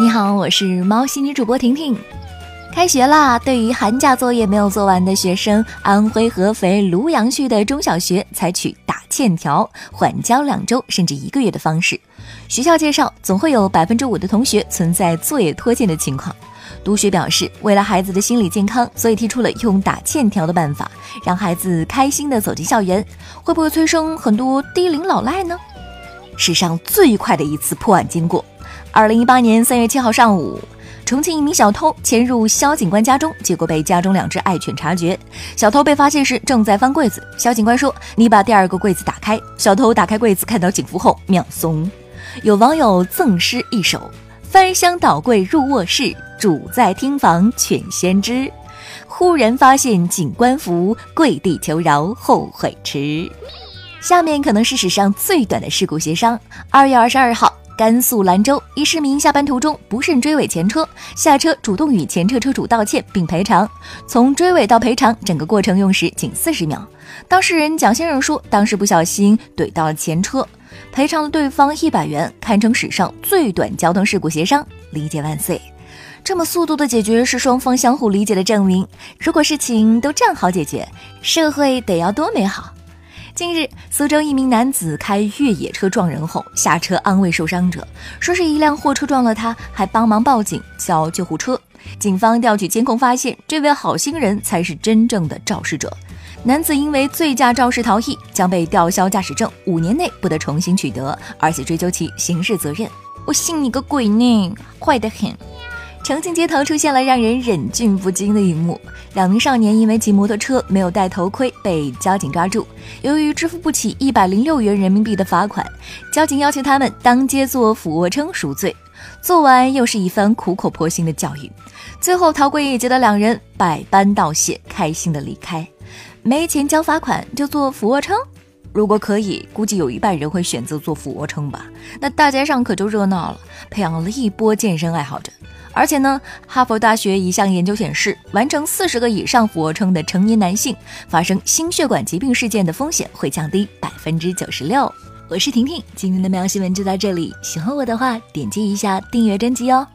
你好，我是猫系女主播婷婷。开学啦！对于寒假作业没有做完的学生，安徽合肥庐阳区的中小学采取打欠条、缓交两周甚至一个月的方式。学校介绍，总会有百分之五的同学存在作业拖欠的情况。督学表示，为了孩子的心理健康，所以提出了用打欠条的办法，让孩子开心的走进校园。会不会催生很多低龄老赖呢？史上最快的一次破案经过。二零一八年三月七号上午，重庆一名小偷潜入肖警官家中，结果被家中两只爱犬察觉。小偷被发现时正在翻柜子，肖警官说：“你把第二个柜子打开。”小偷打开柜子，看到警服后秒怂。有网友赠诗一首：“翻箱倒柜入卧室，主在厅房犬先知。忽然发现警官服，跪地求饶后悔迟。”下面可能是史上最短的事故协商。二月二十二号。甘肃兰州一市民下班途中不慎追尾前车，下车主动与前车车主道歉并赔偿。从追尾到赔偿，整个过程用时仅四十秒。当事人蒋先生说，当时不小心怼到了前车，赔偿了对方一百元，堪称史上最短交通事故协商，理解万岁！这么速度的解决是双方相互理解的证明。如果事情都这样好解决，社会得要多美好！近日，苏州一名男子开越野车撞人后下车安慰受伤者，说是一辆货车撞了他，还帮忙报警叫救护车。警方调取监控发现，这位好心人才是真正的肇事者。男子因为醉驾肇事逃逸，将被吊销驾驶证，五年内不得重新取得，而且追究其刑事责任。我信你个鬼呢，坏得很。重庆街头出现了让人忍俊不禁的一幕：两名少年因为骑摩托车没有戴头盔被交警抓住，由于支付不起一百零六元人民币的罚款，交警要求他们当街做俯卧撑赎罪。做完又是一番苦口婆心的教育，最后逃过一劫的两人百般道谢，开心的离开。没钱交罚款就做俯卧撑？如果可以，估计有一半人会选择做俯卧撑吧。那大街上可就热闹了，培养了一波健身爱好者。而且呢，哈佛大学一项研究显示，完成四十个以上俯卧撑的成年男性，发生心血管疾病事件的风险会降低百分之九十六。我是婷婷，今天的喵新闻就到这里。喜欢我的话，点击一下订阅专辑哦。